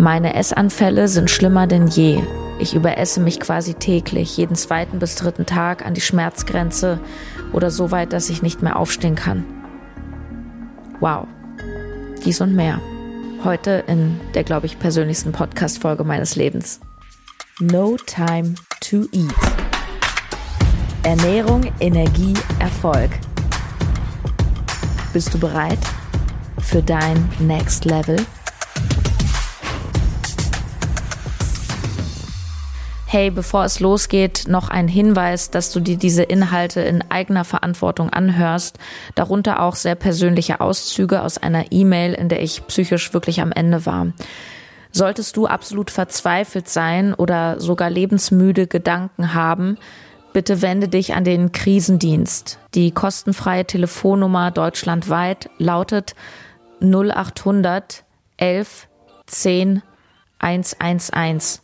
Meine Essanfälle sind schlimmer denn je. Ich überesse mich quasi täglich, jeden zweiten bis dritten Tag an die Schmerzgrenze oder so weit, dass ich nicht mehr aufstehen kann. Wow. Dies und mehr. Heute in der, glaube ich, persönlichsten Podcast-Folge meines Lebens. No Time to Eat. Ernährung, Energie, Erfolg. Bist du bereit für dein Next Level? Hey, bevor es losgeht, noch ein Hinweis, dass du dir diese Inhalte in eigener Verantwortung anhörst, darunter auch sehr persönliche Auszüge aus einer E-Mail, in der ich psychisch wirklich am Ende war. Solltest du absolut verzweifelt sein oder sogar lebensmüde Gedanken haben, bitte wende dich an den Krisendienst. Die kostenfreie Telefonnummer deutschlandweit lautet 0800 11 10 111.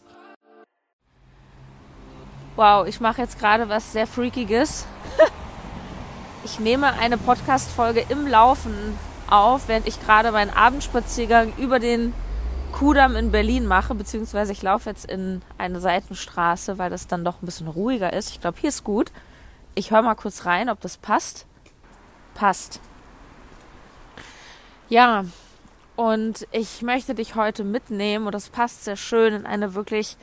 Wow, ich mache jetzt gerade was sehr Freakiges. ich nehme eine Podcast-Folge im Laufen auf, während ich gerade meinen Abendspaziergang über den Kudamm in Berlin mache, beziehungsweise ich laufe jetzt in eine Seitenstraße, weil das dann doch ein bisschen ruhiger ist. Ich glaube, hier ist gut. Ich höre mal kurz rein, ob das passt. Passt. Ja, und ich möchte dich heute mitnehmen, und das passt sehr schön in eine wirklich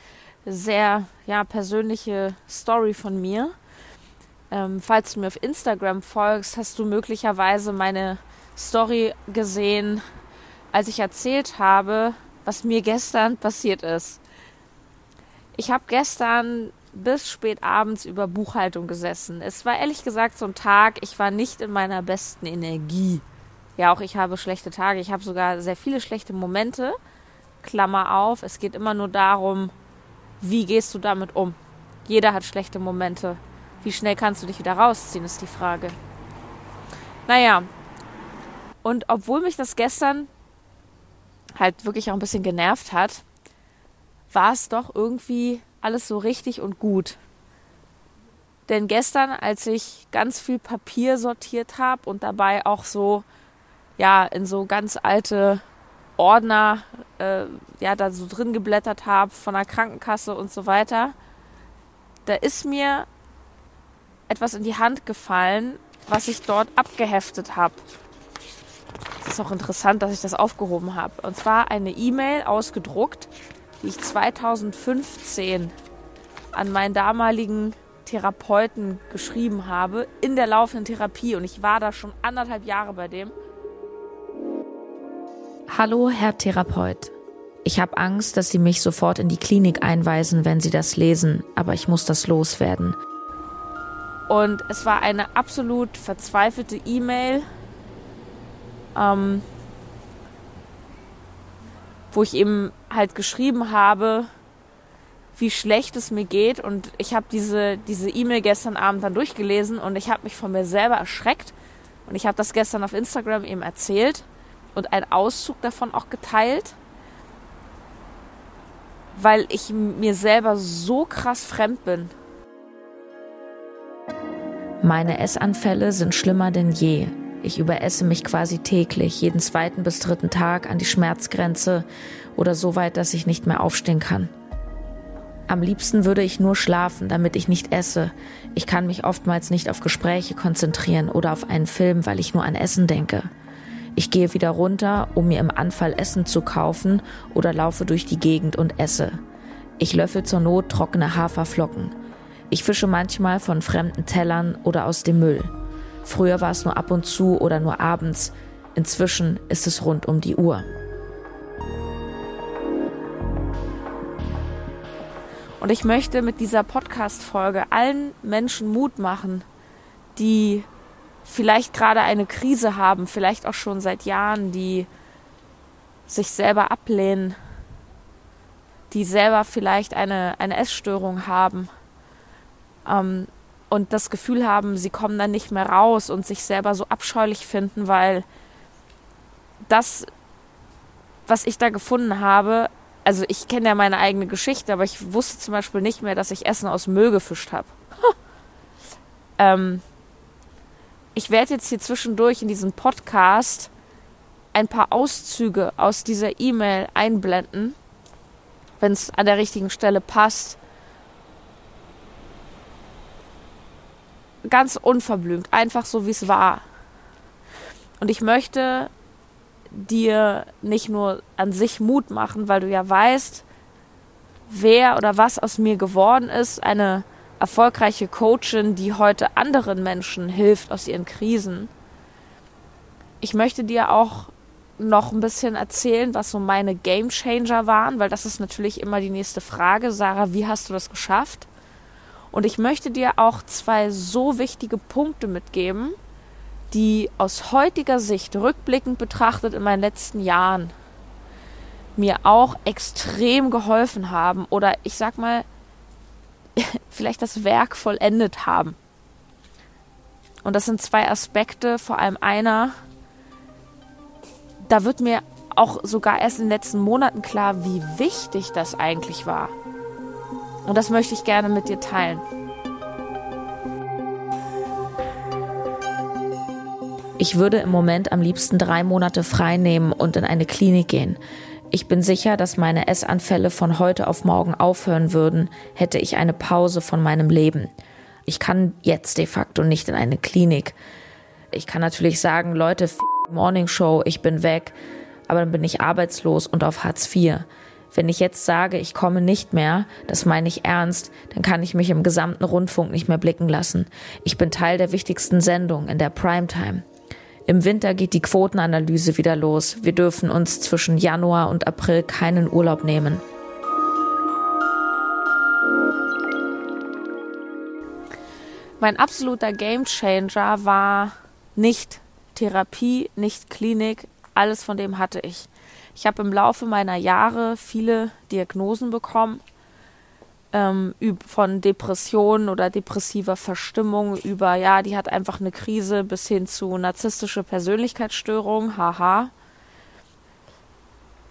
sehr ja, persönliche Story von mir. Ähm, falls du mir auf Instagram folgst, hast du möglicherweise meine Story gesehen, als ich erzählt habe, was mir gestern passiert ist. Ich habe gestern bis spät abends über Buchhaltung gesessen. Es war ehrlich gesagt so ein Tag, ich war nicht in meiner besten Energie. Ja, auch ich habe schlechte Tage. Ich habe sogar sehr viele schlechte Momente. Klammer auf, es geht immer nur darum, wie gehst du damit um? Jeder hat schlechte Momente. Wie schnell kannst du dich wieder rausziehen, ist die Frage. Naja, und obwohl mich das gestern halt wirklich auch ein bisschen genervt hat, war es doch irgendwie alles so richtig und gut. Denn gestern, als ich ganz viel Papier sortiert habe und dabei auch so, ja, in so ganz alte Ordner äh, ja da so drin geblättert habe von der Krankenkasse und so weiter, da ist mir etwas in die Hand gefallen, was ich dort abgeheftet habe. Es ist auch interessant, dass ich das aufgehoben habe. Und zwar eine E-Mail ausgedruckt, die ich 2015 an meinen damaligen Therapeuten geschrieben habe in der laufenden Therapie. Und ich war da schon anderthalb Jahre bei dem. Hallo, Herr Therapeut. Ich habe Angst, dass Sie mich sofort in die Klinik einweisen, wenn Sie das lesen, aber ich muss das loswerden. Und es war eine absolut verzweifelte E-Mail, ähm, wo ich eben halt geschrieben habe, wie schlecht es mir geht. Und ich habe diese diese E-Mail gestern Abend dann durchgelesen und ich habe mich von mir selber erschreckt. Und ich habe das gestern auf Instagram eben erzählt und einen Auszug davon auch geteilt, weil ich mir selber so krass fremd bin. Meine Essanfälle sind schlimmer denn je. Ich überesse mich quasi täglich, jeden zweiten bis dritten Tag an die Schmerzgrenze oder so weit, dass ich nicht mehr aufstehen kann. Am liebsten würde ich nur schlafen, damit ich nicht esse. Ich kann mich oftmals nicht auf Gespräche konzentrieren oder auf einen Film, weil ich nur an Essen denke. Ich gehe wieder runter, um mir im Anfall Essen zu kaufen oder laufe durch die Gegend und esse. Ich löffel zur Not trockene Haferflocken. Ich fische manchmal von fremden Tellern oder aus dem Müll. Früher war es nur ab und zu oder nur abends. Inzwischen ist es rund um die Uhr. Und ich möchte mit dieser Podcast-Folge allen Menschen Mut machen, die vielleicht gerade eine Krise haben, vielleicht auch schon seit Jahren, die sich selber ablehnen, die selber vielleicht eine, eine Essstörung haben ähm, und das Gefühl haben, sie kommen dann nicht mehr raus und sich selber so abscheulich finden, weil das, was ich da gefunden habe, also ich kenne ja meine eigene Geschichte, aber ich wusste zum Beispiel nicht mehr, dass ich Essen aus Müll gefischt habe. ähm, ich werde jetzt hier zwischendurch in diesem Podcast ein paar Auszüge aus dieser E-Mail einblenden, wenn es an der richtigen Stelle passt. Ganz unverblümt, einfach so wie es war. Und ich möchte dir nicht nur an sich Mut machen, weil du ja weißt, wer oder was aus mir geworden ist, eine erfolgreiche Coachin, die heute anderen Menschen hilft aus ihren Krisen. Ich möchte dir auch noch ein bisschen erzählen, was so meine Game Changer waren, weil das ist natürlich immer die nächste Frage. Sarah, wie hast du das geschafft? Und ich möchte dir auch zwei so wichtige Punkte mitgeben, die aus heutiger Sicht rückblickend betrachtet in meinen letzten Jahren mir auch extrem geholfen haben oder ich sag mal, vielleicht das Werk vollendet haben. Und das sind zwei Aspekte, vor allem einer, da wird mir auch sogar erst in den letzten Monaten klar, wie wichtig das eigentlich war. Und das möchte ich gerne mit dir teilen. Ich würde im Moment am liebsten drei Monate frei nehmen und in eine Klinik gehen. Ich bin sicher, dass meine Essanfälle von heute auf morgen aufhören würden, hätte ich eine Pause von meinem Leben. Ich kann jetzt de facto nicht in eine Klinik. Ich kann natürlich sagen, Leute, Morning Show, ich bin weg, aber dann bin ich arbeitslos und auf Hartz IV. Wenn ich jetzt sage, ich komme nicht mehr, das meine ich ernst, dann kann ich mich im gesamten Rundfunk nicht mehr blicken lassen. Ich bin Teil der wichtigsten Sendung in der Primetime. Im Winter geht die Quotenanalyse wieder los. Wir dürfen uns zwischen Januar und April keinen Urlaub nehmen. Mein absoluter Gamechanger war nicht Therapie, nicht Klinik, alles von dem hatte ich. Ich habe im Laufe meiner Jahre viele Diagnosen bekommen ähm, von Depressionen oder depressiver Verstimmung über, ja, die hat einfach eine Krise bis hin zu narzisstische Persönlichkeitsstörung, haha.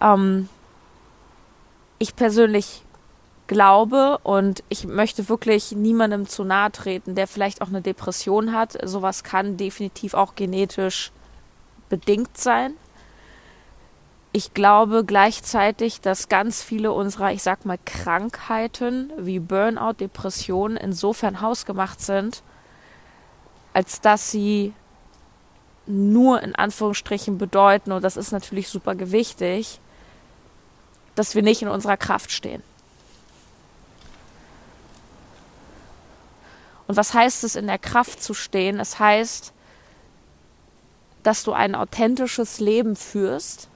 Ähm, ich persönlich glaube und ich möchte wirklich niemandem zu nahe treten, der vielleicht auch eine Depression hat. Sowas kann definitiv auch genetisch bedingt sein ich glaube gleichzeitig, dass ganz viele unserer, ich sag mal, Krankheiten wie Burnout, Depressionen insofern hausgemacht sind, als dass sie nur in Anführungsstrichen bedeuten, und das ist natürlich super gewichtig, dass wir nicht in unserer Kraft stehen. Und was heißt es, in der Kraft zu stehen? Es heißt, dass du ein authentisches Leben führst,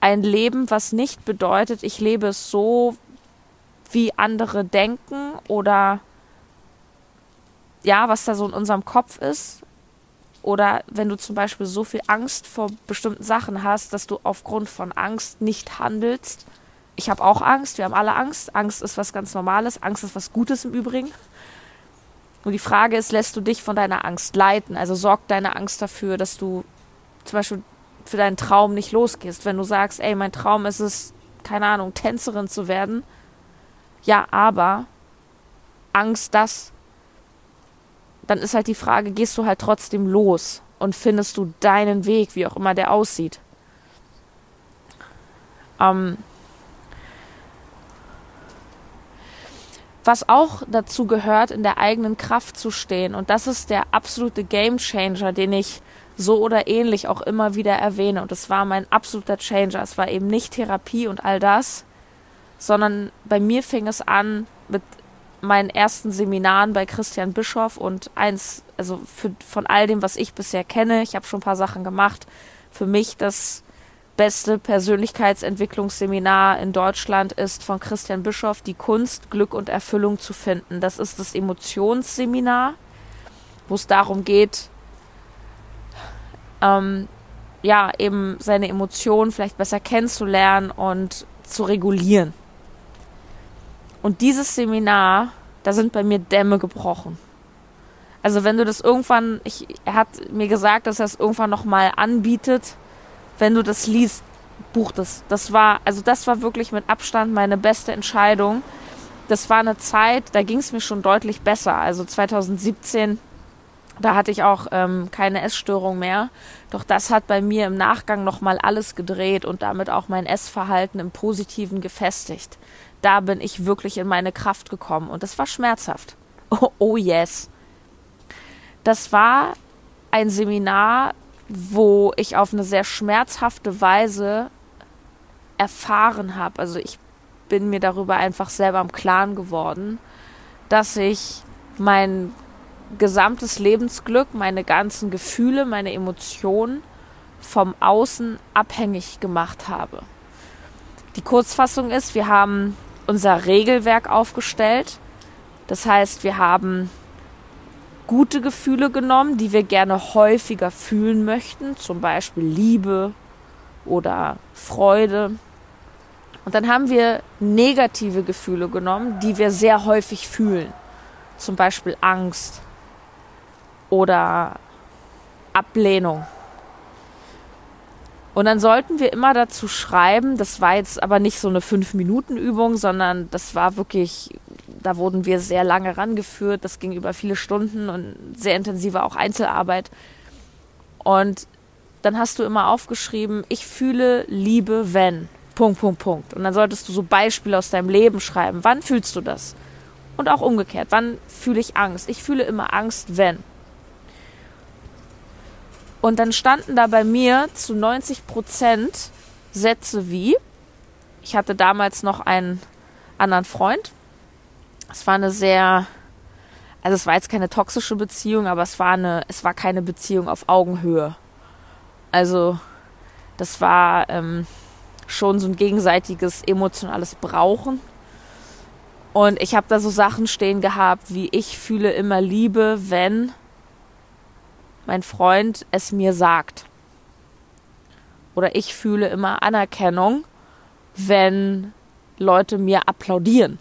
ein Leben, was nicht bedeutet, ich lebe es so, wie andere denken oder ja, was da so in unserem Kopf ist. Oder wenn du zum Beispiel so viel Angst vor bestimmten Sachen hast, dass du aufgrund von Angst nicht handelst. Ich habe auch Angst, wir haben alle Angst. Angst ist was ganz Normales, Angst ist was Gutes im Übrigen. Und die Frage ist, lässt du dich von deiner Angst leiten? Also sorgt deine Angst dafür, dass du zum Beispiel für deinen Traum nicht losgehst. Wenn du sagst, ey, mein Traum ist es, keine Ahnung, Tänzerin zu werden. Ja, aber Angst, das, dann ist halt die Frage, gehst du halt trotzdem los und findest du deinen Weg, wie auch immer der aussieht. Ähm, was auch dazu gehört, in der eigenen Kraft zu stehen. Und das ist der absolute Game Changer, den ich so oder ähnlich auch immer wieder erwähne. Und es war mein absoluter Changer. Es war eben nicht Therapie und all das, sondern bei mir fing es an mit meinen ersten Seminaren bei Christian Bischoff und eins, also für, von all dem, was ich bisher kenne, ich habe schon ein paar Sachen gemacht, für mich das beste Persönlichkeitsentwicklungsseminar in Deutschland ist von Christian Bischoff, die Kunst, Glück und Erfüllung zu finden. Das ist das Emotionsseminar, wo es darum geht, ähm, ja, eben seine Emotionen vielleicht besser kennenzulernen und zu regulieren. Und dieses Seminar, da sind bei mir Dämme gebrochen. Also wenn du das irgendwann, ich, er hat mir gesagt, dass er es irgendwann nochmal anbietet, wenn du das liest, buch das. Das war, also das war wirklich mit Abstand meine beste Entscheidung. Das war eine Zeit, da ging es mir schon deutlich besser. Also 2017 Da hatte ich auch ähm, keine Essstörung mehr. Doch das hat bei mir im Nachgang nochmal alles gedreht und damit auch mein Essverhalten im Positiven gefestigt. Da bin ich wirklich in meine Kraft gekommen und das war schmerzhaft. Oh, oh yes. Das war ein Seminar, wo ich auf eine sehr schmerzhafte Weise erfahren habe. Also ich bin mir darüber einfach selber im Klaren geworden, dass ich mein gesamtes Lebensglück, meine ganzen Gefühle, meine Emotionen vom Außen abhängig gemacht habe. Die Kurzfassung ist, wir haben unser Regelwerk aufgestellt. Das heißt, wir haben gute Gefühle genommen, die wir gerne häufiger fühlen möchten, zum Beispiel Liebe oder Freude. Und dann haben wir negative Gefühle genommen, die wir sehr häufig fühlen, zum Beispiel Angst oder Ablehnung. Und dann sollten wir immer dazu schreiben, das war jetzt aber nicht so eine Fünf-Minuten-Übung, sondern das war wirklich, da wurden wir sehr lange rangeführt, das ging über viele Stunden und sehr intensive auch Einzelarbeit. Und dann hast du immer aufgeschrieben, ich fühle Liebe, wenn. Punkt, Punkt, Punkt. Und dann solltest du so Beispiele aus deinem Leben schreiben. Wann fühlst du das? Und auch umgekehrt. Wann fühle ich Angst? Ich fühle immer Angst, wenn. Und dann standen da bei mir zu 90 Prozent Sätze wie, ich hatte damals noch einen anderen Freund. Es war eine sehr, also es war jetzt keine toxische Beziehung, aber es war eine, es war keine Beziehung auf Augenhöhe. Also das war ähm, schon so ein gegenseitiges emotionales Brauchen. Und ich habe da so Sachen stehen gehabt, wie ich fühle immer Liebe, wenn mein Freund es mir sagt. Oder ich fühle immer Anerkennung, wenn Leute mir applaudieren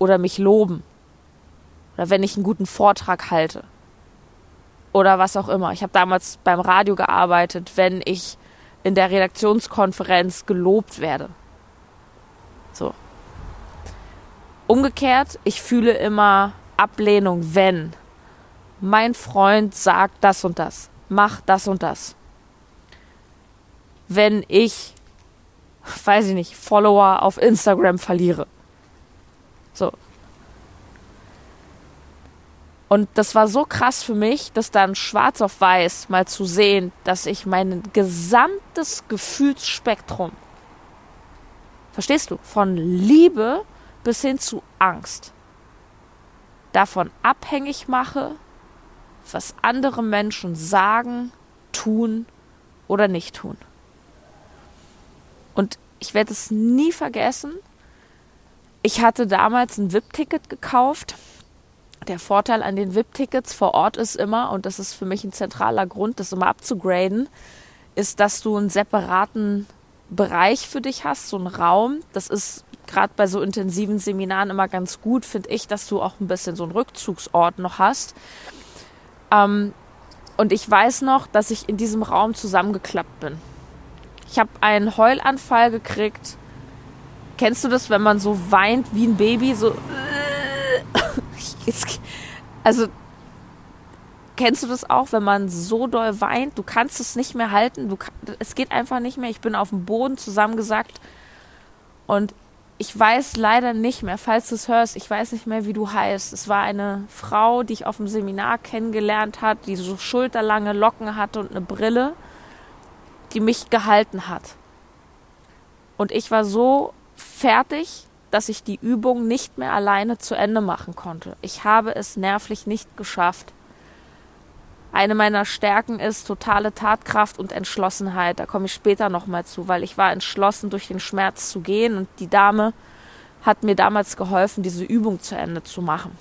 oder mich loben oder wenn ich einen guten Vortrag halte oder was auch immer. Ich habe damals beim Radio gearbeitet, wenn ich in der Redaktionskonferenz gelobt werde. So. Umgekehrt, ich fühle immer Ablehnung, wenn mein Freund sagt das und das, mach das und das. Wenn ich, weiß ich nicht, Follower auf Instagram verliere. So. Und das war so krass für mich, das dann schwarz auf weiß mal zu sehen, dass ich mein gesamtes Gefühlsspektrum, verstehst du, von Liebe bis hin zu Angst, davon abhängig mache, was andere Menschen sagen, tun oder nicht tun. Und ich werde es nie vergessen. Ich hatte damals ein VIP-Ticket gekauft. Der Vorteil an den VIP-Tickets vor Ort ist immer, und das ist für mich ein zentraler Grund, das immer abzugraden, ist, dass du einen separaten Bereich für dich hast, so einen Raum. Das ist gerade bei so intensiven Seminaren immer ganz gut, finde ich, dass du auch ein bisschen so einen Rückzugsort noch hast. Ähm, und ich weiß noch, dass ich in diesem Raum zusammengeklappt bin. Ich habe einen Heulanfall gekriegt. Kennst du das, wenn man so weint wie ein Baby? So. Also, kennst du das auch, wenn man so doll weint? Du kannst es nicht mehr halten. Du, es geht einfach nicht mehr. Ich bin auf dem Boden zusammengesackt. Und ich weiß leider nicht mehr, falls du es hörst, ich weiß nicht mehr, wie du heißt. Es war eine Frau, die ich auf dem Seminar kennengelernt hat, die so schulterlange Locken hatte und eine Brille, die mich gehalten hat. Und ich war so fertig, dass ich die Übung nicht mehr alleine zu Ende machen konnte. Ich habe es nervlich nicht geschafft. Eine meiner Stärken ist totale Tatkraft und Entschlossenheit. Da komme ich später nochmal zu, weil ich war entschlossen, durch den Schmerz zu gehen und die Dame hat mir damals geholfen, diese Übung zu Ende zu machen.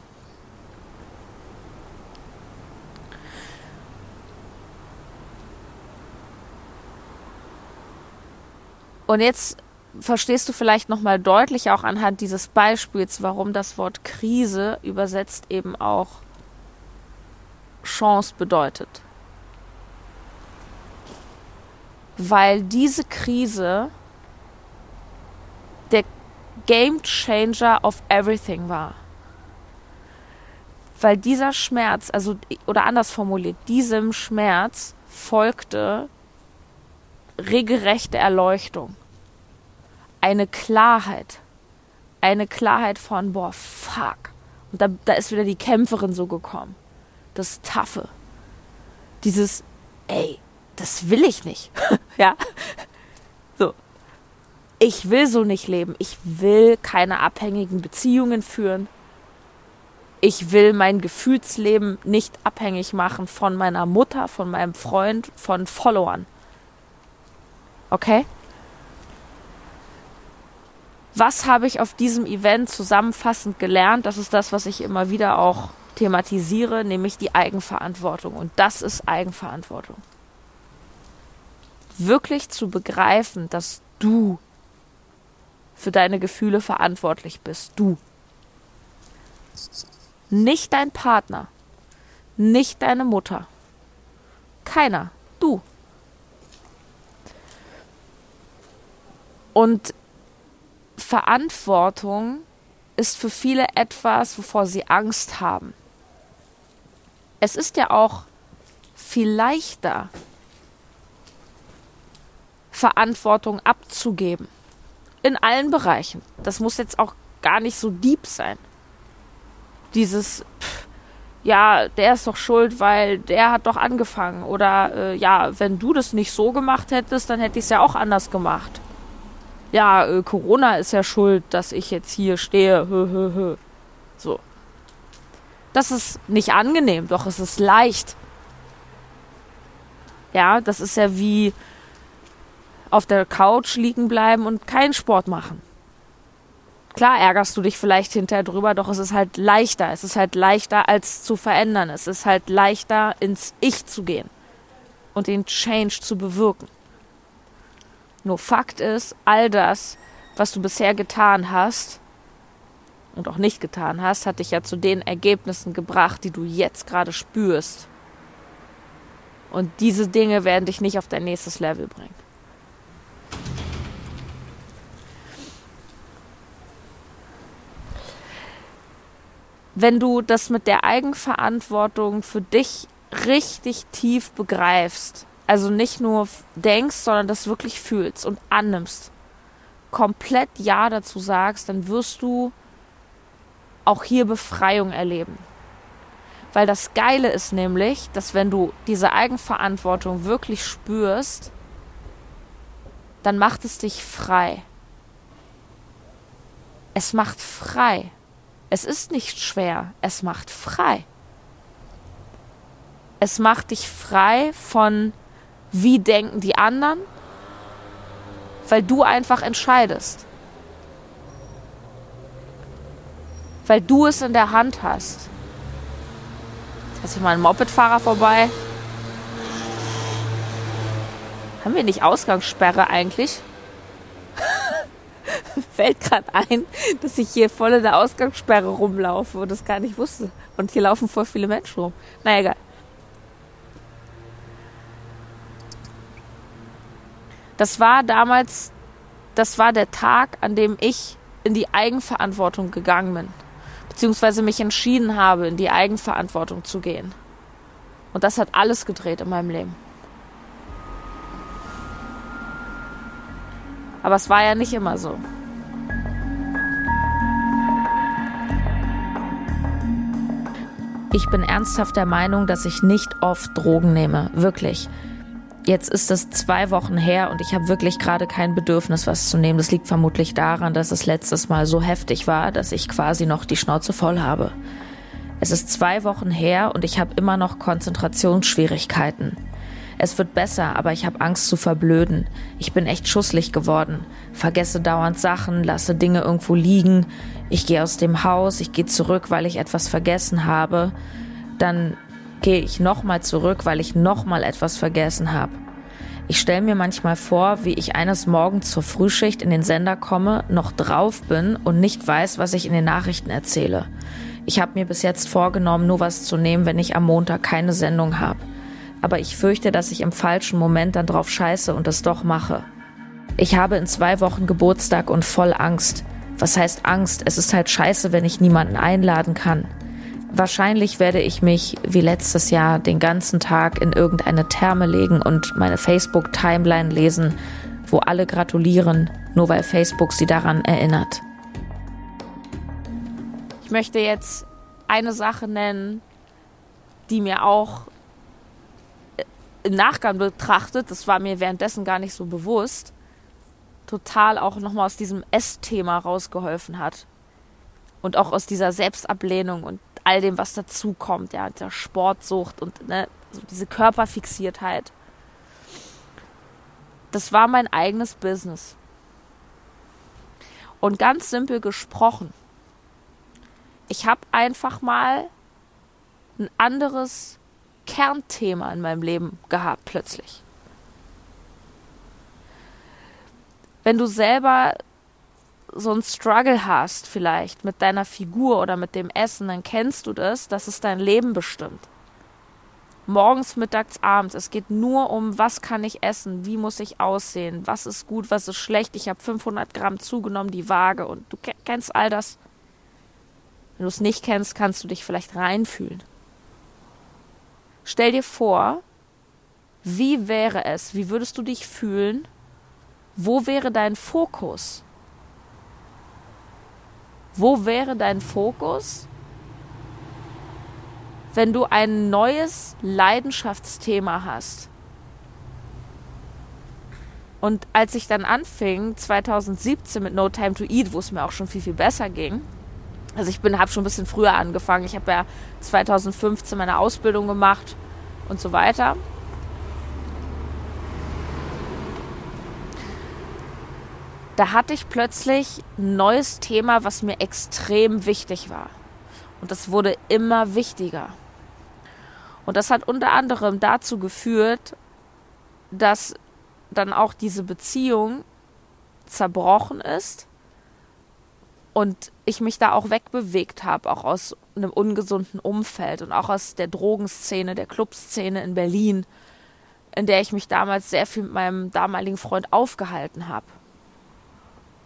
Und jetzt verstehst du vielleicht nochmal deutlich auch anhand dieses Beispiels, warum das Wort Krise übersetzt eben auch Chance bedeutet. Weil diese Krise der Game Changer of Everything war. Weil dieser Schmerz, also oder anders formuliert, diesem Schmerz folgte regelrechte Erleuchtung. Eine Klarheit. Eine Klarheit von, boah, fuck. Und da, da ist wieder die Kämpferin so gekommen. Das Taffe. Dieses, ey, das will ich nicht. ja. So. Ich will so nicht leben. Ich will keine abhängigen Beziehungen führen. Ich will mein Gefühlsleben nicht abhängig machen von meiner Mutter, von meinem Freund, von Followern. Okay? Was habe ich auf diesem Event zusammenfassend gelernt? Das ist das, was ich immer wieder auch thematisiere, nämlich die Eigenverantwortung. Und das ist Eigenverantwortung. Wirklich zu begreifen, dass du für deine Gefühle verantwortlich bist. Du. Nicht dein Partner. Nicht deine Mutter. Keiner. Du. Und Verantwortung ist für viele etwas, wovor sie Angst haben. Es ist ja auch viel leichter, Verantwortung abzugeben. In allen Bereichen. Das muss jetzt auch gar nicht so deep sein. Dieses, pff, ja, der ist doch schuld, weil der hat doch angefangen. Oder äh, ja, wenn du das nicht so gemacht hättest, dann hätte ich es ja auch anders gemacht ja, äh, Corona ist ja schuld, dass ich jetzt hier stehe. Hö, hö, hö. So. Das ist nicht angenehm, doch es ist leicht. Ja, das ist ja wie auf der Couch liegen bleiben und keinen Sport machen. Klar ärgerst du dich vielleicht hinterher drüber, doch es ist halt leichter. Es ist halt leichter als zu verändern. Es ist halt leichter ins Ich zu gehen und den Change zu bewirken. Nur Fakt ist, all das, was du bisher getan hast und auch nicht getan hast, hat dich ja zu den Ergebnissen gebracht, die du jetzt gerade spürst. Und diese Dinge werden dich nicht auf dein nächstes Level bringen. Wenn du das mit der Eigenverantwortung für dich richtig tief begreifst, also nicht nur denkst, sondern das wirklich fühlst und annimmst, komplett Ja dazu sagst, dann wirst du auch hier Befreiung erleben. Weil das Geile ist nämlich, dass wenn du diese Eigenverantwortung wirklich spürst, dann macht es dich frei. Es macht frei. Es ist nicht schwer, es macht frei. Es macht dich frei von wie denken die anderen, weil du einfach entscheidest. Weil du es in der Hand hast. Ist hier mal ein Mopedfahrer vorbei. Haben wir nicht Ausgangssperre eigentlich? Fällt gerade ein, dass ich hier voll in der Ausgangssperre rumlaufe und das gar nicht wusste. Und hier laufen voll viele Menschen rum. Na egal. Das war damals, das war der Tag, an dem ich in die Eigenverantwortung gegangen bin, beziehungsweise mich entschieden habe, in die Eigenverantwortung zu gehen. Und das hat alles gedreht in meinem Leben. Aber es war ja nicht immer so. Ich bin ernsthaft der Meinung, dass ich nicht oft Drogen nehme. Wirklich. Jetzt ist es zwei Wochen her und ich habe wirklich gerade kein Bedürfnis, was zu nehmen. Das liegt vermutlich daran, dass es letztes Mal so heftig war, dass ich quasi noch die Schnauze voll habe. Es ist zwei Wochen her und ich habe immer noch Konzentrationsschwierigkeiten. Es wird besser, aber ich habe Angst zu verblöden. Ich bin echt schusslich geworden. Vergesse dauernd Sachen, lasse Dinge irgendwo liegen. Ich gehe aus dem Haus, ich gehe zurück, weil ich etwas vergessen habe. Dann gehe ich nochmal zurück, weil ich nochmal etwas vergessen habe. Ich stelle mir manchmal vor, wie ich eines Morgens zur Frühschicht in den Sender komme, noch drauf bin und nicht weiß, was ich in den Nachrichten erzähle. Ich habe mir bis jetzt vorgenommen, nur was zu nehmen, wenn ich am Montag keine Sendung habe. Aber ich fürchte, dass ich im falschen Moment dann drauf scheiße und es doch mache. Ich habe in zwei Wochen Geburtstag und voll Angst. Was heißt Angst? Es ist halt scheiße, wenn ich niemanden einladen kann. Wahrscheinlich werde ich mich wie letztes Jahr den ganzen Tag in irgendeine Therme legen und meine Facebook-Timeline lesen, wo alle gratulieren, nur weil Facebook sie daran erinnert. Ich möchte jetzt eine Sache nennen, die mir auch im Nachgang betrachtet, das war mir währenddessen gar nicht so bewusst, total auch nochmal aus diesem Essthema rausgeholfen hat. Und auch aus dieser Selbstablehnung und all dem, was dazukommt, ja, der Sportsucht und ne, so diese Körperfixiertheit. Das war mein eigenes Business. Und ganz simpel gesprochen, ich habe einfach mal ein anderes Kernthema in meinem Leben gehabt plötzlich. Wenn du selber so ein Struggle hast, vielleicht mit deiner Figur oder mit dem Essen, dann kennst du das, dass es dein Leben bestimmt. Morgens, mittags, abends. Es geht nur um, was kann ich essen, wie muss ich aussehen, was ist gut, was ist schlecht. Ich habe 500 Gramm zugenommen, die Waage und du kennst all das. Wenn du es nicht kennst, kannst du dich vielleicht reinfühlen. Stell dir vor, wie wäre es, wie würdest du dich fühlen, wo wäre dein Fokus? Wo wäre dein Fokus, wenn du ein neues Leidenschaftsthema hast? Und als ich dann anfing, 2017 mit No Time to Eat, wo es mir auch schon viel, viel besser ging, also ich habe schon ein bisschen früher angefangen. Ich habe ja 2015 meine Ausbildung gemacht und so weiter. Da hatte ich plötzlich ein neues Thema, was mir extrem wichtig war. Und das wurde immer wichtiger. Und das hat unter anderem dazu geführt, dass dann auch diese Beziehung zerbrochen ist und ich mich da auch wegbewegt habe, auch aus einem ungesunden Umfeld und auch aus der Drogenszene, der Clubszene in Berlin, in der ich mich damals sehr viel mit meinem damaligen Freund aufgehalten habe.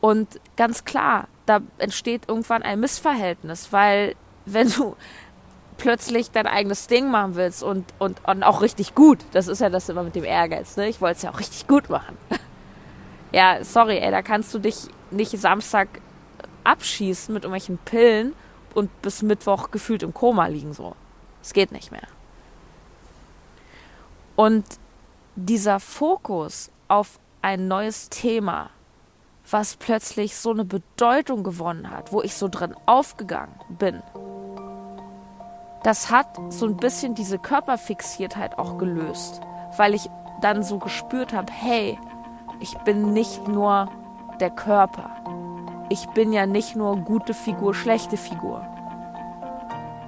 Und ganz klar, da entsteht irgendwann ein Missverhältnis, weil wenn du plötzlich dein eigenes Ding machen willst und, und, und auch richtig gut, das ist ja das immer mit dem Ehrgeiz, ne? Ich wollte es ja auch richtig gut machen. ja, sorry, ey, da kannst du dich nicht Samstag abschießen mit irgendwelchen Pillen und bis Mittwoch gefühlt im Koma liegen so. Es geht nicht mehr. Und dieser Fokus auf ein neues Thema, was plötzlich so eine Bedeutung gewonnen hat, wo ich so drin aufgegangen bin, das hat so ein bisschen diese Körperfixiertheit auch gelöst, weil ich dann so gespürt habe, hey, ich bin nicht nur der Körper ich bin ja nicht nur gute Figur, schlechte Figur.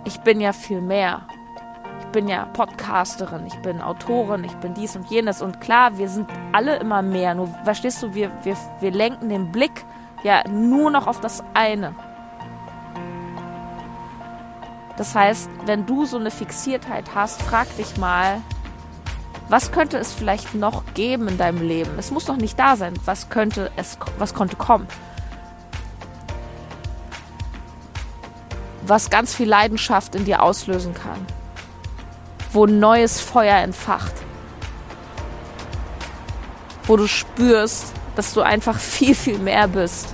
Ich bin ja viel mehr. Ich bin ja Podcasterin, ich bin Autorin, ich bin dies und jenes. Und klar, wir sind alle immer mehr. Nur, verstehst du, wir, wir, wir lenken den Blick ja nur noch auf das eine. Das heißt, wenn du so eine Fixiertheit hast, frag dich mal, was könnte es vielleicht noch geben in deinem Leben? Es muss noch nicht da sein. Was könnte es, was konnte kommen? was ganz viel Leidenschaft in dir auslösen kann, wo neues Feuer entfacht, wo du spürst, dass du einfach viel, viel mehr bist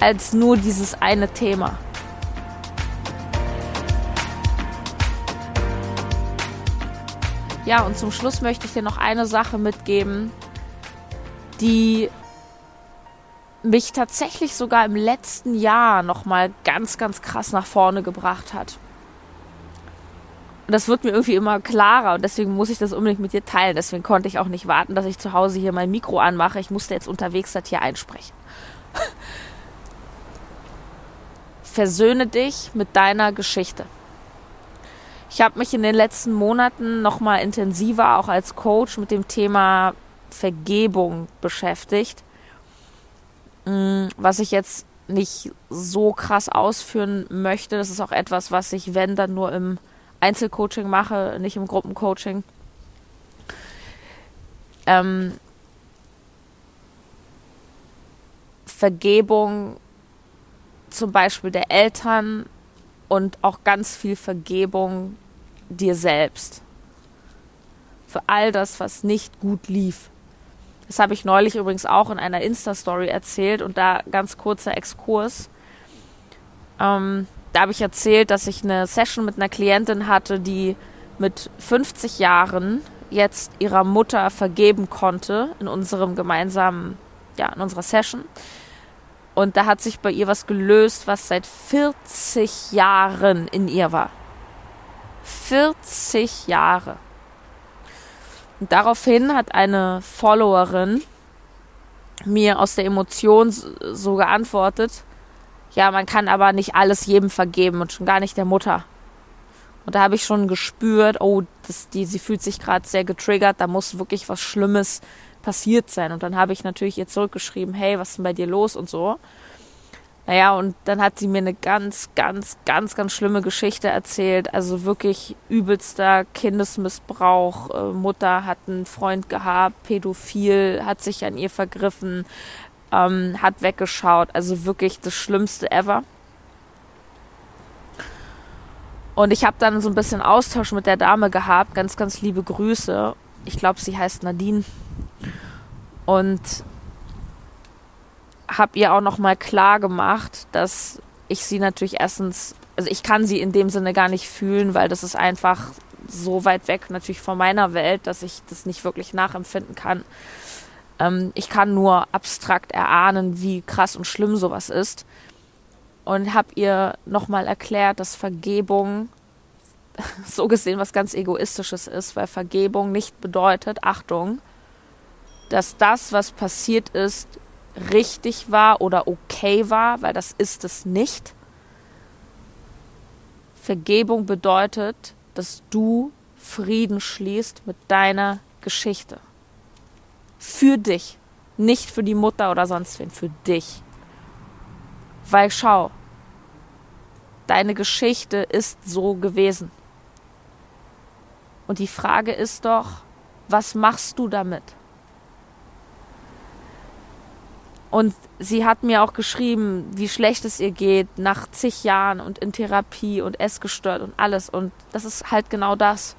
als nur dieses eine Thema. Ja, und zum Schluss möchte ich dir noch eine Sache mitgeben, die mich tatsächlich sogar im letzten Jahr nochmal ganz, ganz krass nach vorne gebracht hat. Und das wird mir irgendwie immer klarer und deswegen muss ich das unbedingt mit dir teilen. Deswegen konnte ich auch nicht warten, dass ich zu Hause hier mein Mikro anmache. Ich musste jetzt unterwegs das hier einsprechen. Versöhne dich mit deiner Geschichte. Ich habe mich in den letzten Monaten nochmal intensiver auch als Coach mit dem Thema Vergebung beschäftigt Mm, was ich jetzt nicht so krass ausführen möchte, das ist auch etwas, was ich, wenn, dann nur im Einzelcoaching mache, nicht im Gruppencoaching. Ähm, Vergebung zum Beispiel der Eltern und auch ganz viel Vergebung dir selbst. Für all das, was nicht gut lief. Das habe ich neulich übrigens auch in einer Insta-Story erzählt und da ganz kurzer Exkurs. Ähm, da habe ich erzählt, dass ich eine Session mit einer Klientin hatte, die mit 50 Jahren jetzt ihrer Mutter vergeben konnte in unserem gemeinsamen, ja, in unserer Session. Und da hat sich bei ihr was gelöst, was seit 40 Jahren in ihr war. 40 Jahre. Und daraufhin hat eine Followerin mir aus der Emotion so geantwortet, ja, man kann aber nicht alles jedem vergeben und schon gar nicht der Mutter. Und da habe ich schon gespürt, oh, das, die, sie fühlt sich gerade sehr getriggert, da muss wirklich was Schlimmes passiert sein. Und dann habe ich natürlich ihr zurückgeschrieben, hey, was ist denn bei dir los und so. Naja, und dann hat sie mir eine ganz, ganz, ganz, ganz schlimme Geschichte erzählt. Also wirklich übelster Kindesmissbrauch. Äh, Mutter hat einen Freund gehabt, pädophil, hat sich an ihr vergriffen, ähm, hat weggeschaut. Also wirklich das Schlimmste ever. Und ich habe dann so ein bisschen Austausch mit der Dame gehabt. Ganz, ganz liebe Grüße. Ich glaube, sie heißt Nadine. Und habe ihr auch noch mal klar gemacht, dass ich sie natürlich erstens, also ich kann sie in dem Sinne gar nicht fühlen, weil das ist einfach so weit weg natürlich von meiner Welt, dass ich das nicht wirklich nachempfinden kann. Ähm, ich kann nur abstrakt erahnen, wie krass und schlimm sowas ist. Und habe ihr nochmal erklärt, dass Vergebung so gesehen was ganz Egoistisches ist, weil Vergebung nicht bedeutet, Achtung, dass das, was passiert ist, richtig war oder okay war, weil das ist es nicht. Vergebung bedeutet, dass du Frieden schließt mit deiner Geschichte. Für dich. Nicht für die Mutter oder sonst wen, für dich. Weil schau, deine Geschichte ist so gewesen. Und die Frage ist doch, was machst du damit? Und sie hat mir auch geschrieben, wie schlecht es ihr geht nach zig Jahren und in Therapie und essgestört und alles. Und das ist halt genau das.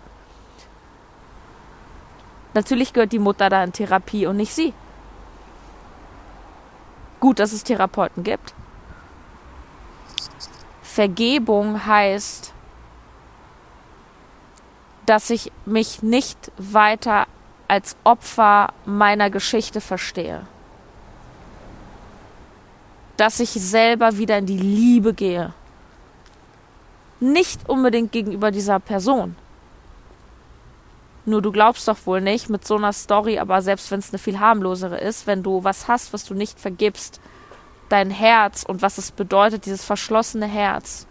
Natürlich gehört die Mutter da in Therapie und nicht sie. Gut, dass es Therapeuten gibt. Vergebung heißt, dass ich mich nicht weiter als Opfer meiner Geschichte verstehe. Dass ich selber wieder in die Liebe gehe. Nicht unbedingt gegenüber dieser Person, nur du glaubst doch wohl nicht mit so einer Story, aber selbst wenn es eine viel harmlosere ist, wenn du was hast, was du nicht vergibst, dein Herz und was es bedeutet, dieses verschlossene Herz,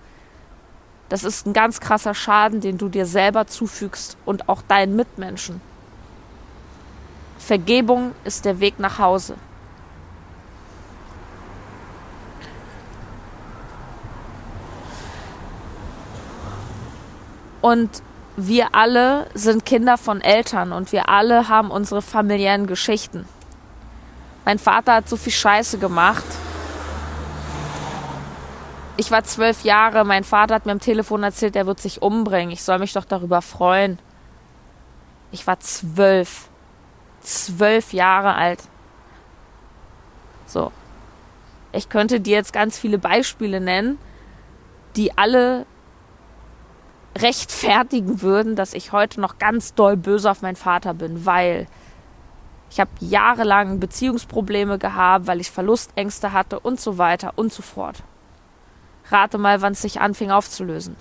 das ist ein ganz krasser Schaden, den du dir selber zufügst und auch deinen Mitmenschen. Vergebung ist der Weg nach Hause. Und wir alle sind Kinder von Eltern und wir alle haben unsere familiären Geschichten. Mein Vater hat so viel Scheiße gemacht. Ich war zwölf Jahre, mein Vater hat mir am Telefon erzählt, er wird sich umbringen. Ich soll mich doch darüber freuen. Ich war zwölf. Zwölf Jahre alt. So. Ich könnte dir jetzt ganz viele Beispiele nennen, die alle rechtfertigen würden, dass ich heute noch ganz doll böse auf meinen Vater bin, weil ich habe jahrelang Beziehungsprobleme gehabt, weil ich Verlustängste hatte und so weiter und so fort. Rate mal, wann es sich anfing aufzulösen.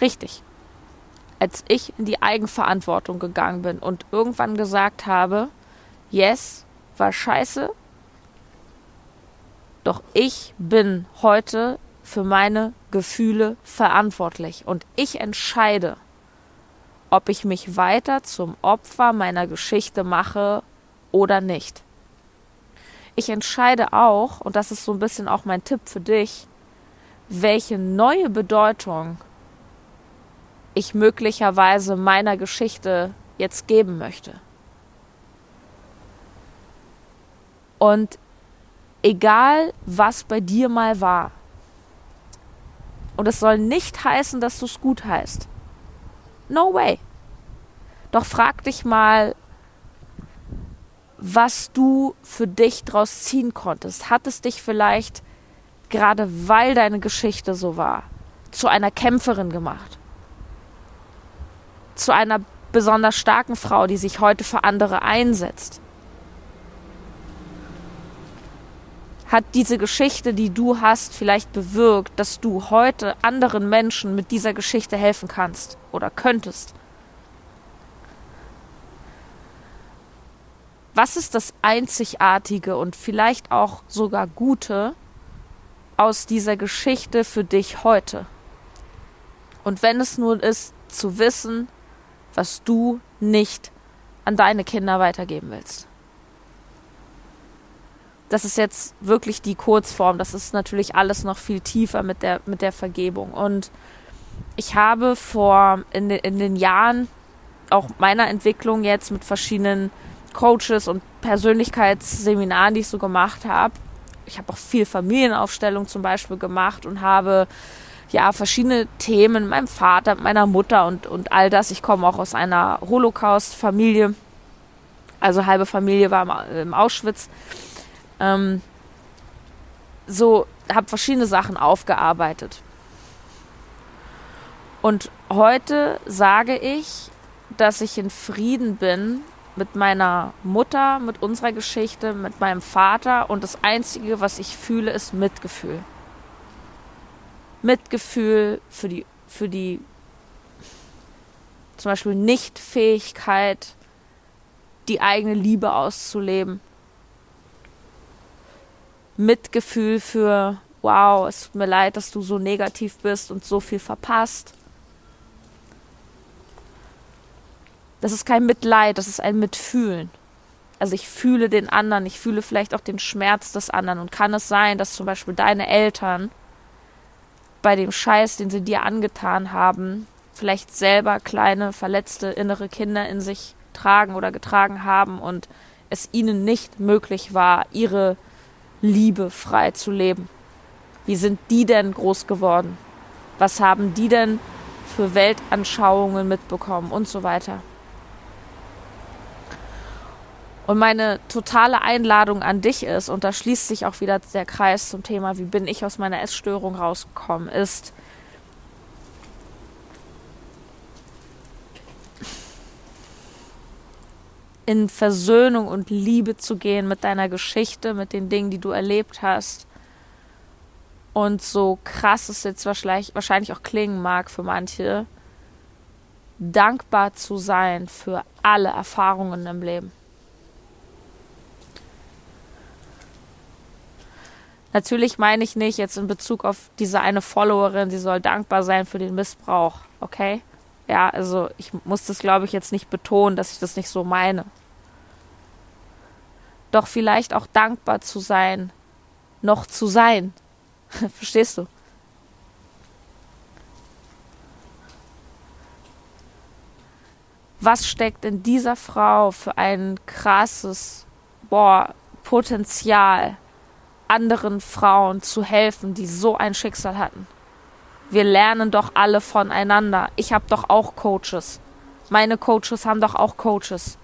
Richtig. Als ich in die Eigenverantwortung gegangen bin und irgendwann gesagt habe, yes, war scheiße, doch ich bin heute für meine Gefühle verantwortlich und ich entscheide, ob ich mich weiter zum Opfer meiner Geschichte mache oder nicht. Ich entscheide auch, und das ist so ein bisschen auch mein Tipp für dich, welche neue Bedeutung ich möglicherweise meiner Geschichte jetzt geben möchte. Und egal, was bei dir mal war, Und es soll nicht heißen, dass du es gut heißt. No way. Doch frag dich mal, was du für dich draus ziehen konntest. Hat es dich vielleicht, gerade weil deine Geschichte so war, zu einer Kämpferin gemacht? Zu einer besonders starken Frau, die sich heute für andere einsetzt? Hat diese Geschichte, die du hast, vielleicht bewirkt, dass du heute anderen Menschen mit dieser Geschichte helfen kannst oder könntest? Was ist das Einzigartige und vielleicht auch sogar Gute aus dieser Geschichte für dich heute? Und wenn es nur ist, zu wissen, was du nicht an deine Kinder weitergeben willst das ist jetzt wirklich die Kurzform. Das ist natürlich alles noch viel tiefer mit der, mit der Vergebung. Und ich habe vor in, de, in den Jahren auch meiner Entwicklung jetzt mit verschiedenen Coaches und Persönlichkeitsseminaren, die ich so gemacht habe. Ich habe auch viel Familienaufstellung zum Beispiel gemacht und habe ja verschiedene Themen mit meinem Vater, mit meiner Mutter und, und all das. Ich komme auch aus einer Holocaust-Familie. Also halbe Familie war im, im Auschwitz. Ähm, so habe verschiedene Sachen aufgearbeitet. Und heute sage ich, dass ich in Frieden bin mit meiner Mutter, mit unserer Geschichte, mit meinem Vater und das Einzige, was ich fühle, ist Mitgefühl. Mitgefühl für die, für die zum Beispiel Nichtfähigkeit, die eigene Liebe auszuleben. Mitgefühl für, wow, es tut mir leid, dass du so negativ bist und so viel verpasst. Das ist kein Mitleid, das ist ein Mitfühlen. Also ich fühle den anderen, ich fühle vielleicht auch den Schmerz des anderen. Und kann es sein, dass zum Beispiel deine Eltern bei dem Scheiß, den sie dir angetan haben, vielleicht selber kleine, verletzte innere Kinder in sich tragen oder getragen haben und es ihnen nicht möglich war, ihre Liebe frei zu leben? Wie sind die denn groß geworden? Was haben die denn für Weltanschauungen mitbekommen und so weiter? Und meine totale Einladung an dich ist, und da schließt sich auch wieder der Kreis zum Thema, wie bin ich aus meiner Essstörung rausgekommen, ist, in Versöhnung und Liebe zu gehen mit deiner Geschichte, mit den Dingen, die du erlebt hast. Und so krass es jetzt wahrscheinlich auch klingen mag für manche, dankbar zu sein für alle Erfahrungen im Leben. Natürlich meine ich nicht jetzt in Bezug auf diese eine Followerin, sie soll dankbar sein für den Missbrauch, okay? Ja, also ich muss das, glaube ich, jetzt nicht betonen, dass ich das nicht so meine doch vielleicht auch dankbar zu sein, noch zu sein. Verstehst du? Was steckt in dieser Frau für ein krasses boah, Potenzial, anderen Frauen zu helfen, die so ein Schicksal hatten? Wir lernen doch alle voneinander. Ich habe doch auch Coaches. Meine Coaches haben doch auch Coaches.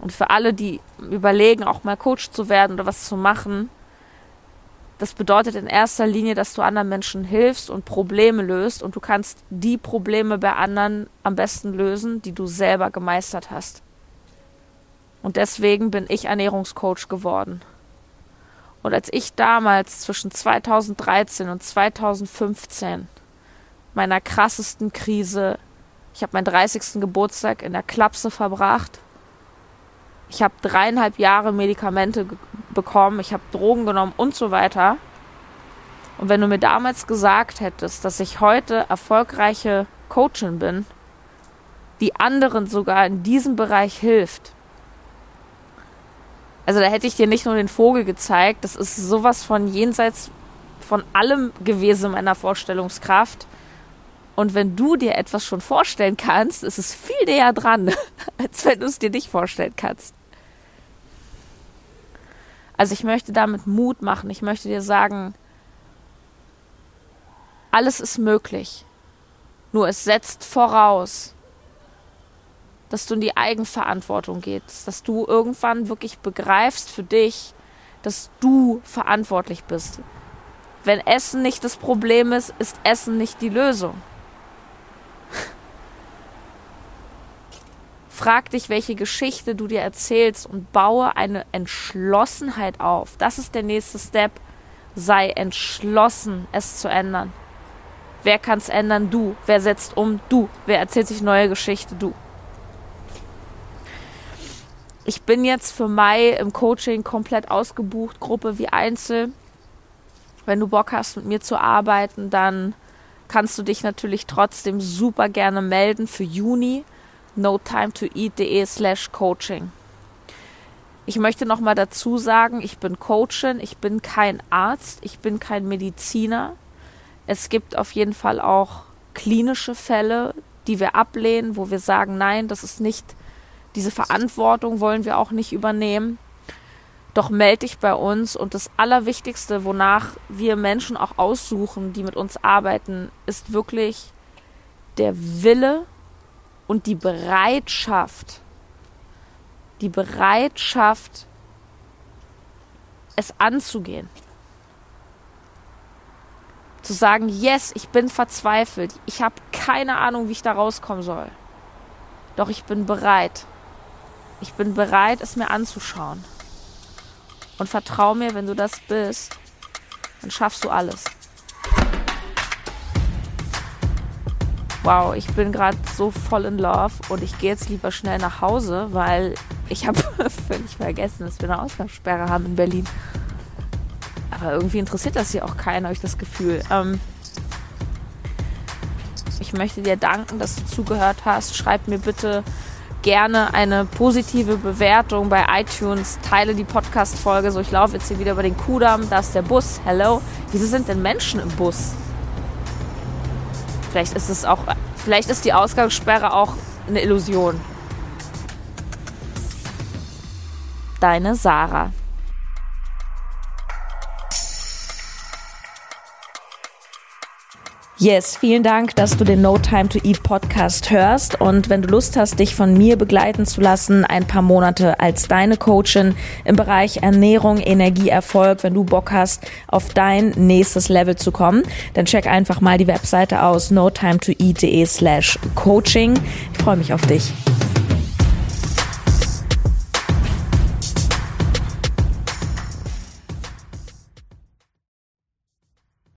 Und für alle, die überlegen, auch mal Coach zu werden oder was zu machen, das bedeutet in erster Linie, dass du anderen Menschen hilfst und Probleme löst und du kannst die Probleme bei anderen am besten lösen, die du selber gemeistert hast. Und deswegen bin ich Ernährungscoach geworden. Und als ich damals zwischen 2013 und 2015 meiner krassesten Krise, ich habe meinen 30. Geburtstag in der Klapse verbracht, ich habe dreieinhalb Jahre Medikamente bekommen, ich habe Drogen genommen und so weiter. Und wenn du mir damals gesagt hättest, dass ich heute erfolgreiche Coachin bin, die anderen sogar in diesem Bereich hilft, also da hätte ich dir nicht nur den Vogel gezeigt, das ist sowas von jenseits von allem gewesen meiner Vorstellungskraft. Und wenn du dir etwas schon vorstellen kannst, ist es viel näher dran, als wenn du es dir nicht vorstellen kannst. Also ich möchte damit Mut machen. Ich möchte dir sagen, Alles ist möglich. Nur es setzt voraus, dass du in die Eigenverantwortung gehst, dass du irgendwann wirklich begreifst für dich, dass du verantwortlich bist. Wenn Essen nicht das Problem ist, ist Essen nicht die Lösung. Frag dich, welche Geschichte du dir erzählst und baue eine Entschlossenheit auf. Das ist der nächste Step. Sei entschlossen, es zu ändern. Wer kann es ändern? Du. Wer setzt um? Du. Wer erzählt sich neue Geschichte? Du. Ich bin jetzt für Mai im Coaching komplett ausgebucht, Gruppe wie Einzel. Wenn du Bock hast, mit mir zu arbeiten, dann kannst du dich natürlich trotzdem super gerne melden für Juni. No time to eat.de slash coaching. Ich möchte nochmal dazu sagen, ich bin Coachin, ich bin kein Arzt, ich bin kein Mediziner. Es gibt auf jeden Fall auch klinische Fälle, die wir ablehnen, wo wir sagen, nein, das ist nicht, diese Verantwortung wollen wir auch nicht übernehmen. Doch melde dich bei uns und das Allerwichtigste, wonach wir Menschen auch aussuchen, die mit uns arbeiten, ist wirklich der Wille und die Bereitschaft, die Bereitschaft, es anzugehen zu sagen, yes, ich bin verzweifelt, ich habe keine Ahnung, wie ich da rauskommen soll. Doch ich bin bereit. Ich bin bereit, es mir anzuschauen. Und vertrau mir, wenn du das bist, dann schaffst du alles. Wow, ich bin gerade so voll in Love und ich gehe jetzt lieber schnell nach Hause, weil ich habe völlig vergessen, dass wir eine Ausgangssperre haben in Berlin. Aber irgendwie interessiert das hier auch keinen, habe ich das Gefühl. Ähm, ich möchte dir danken, dass du zugehört hast. Schreib mir bitte gerne eine positive Bewertung bei iTunes. Teile die Podcast-Folge. So, ich laufe jetzt hier wieder über den Kudamm. Da ist der Bus. Hello. Wieso sind denn Menschen im Bus? Vielleicht ist es auch, vielleicht ist die Ausgangssperre auch eine Illusion. Deine Sarah. Yes, vielen Dank, dass du den No Time to Eat Podcast hörst. Und wenn du Lust hast, dich von mir begleiten zu lassen, ein paar Monate als deine Coachin im Bereich Ernährung, Energie, Erfolg, wenn du Bock hast, auf dein nächstes Level zu kommen, dann check einfach mal die Webseite aus notimetoeat.de slash coaching. Ich freue mich auf dich.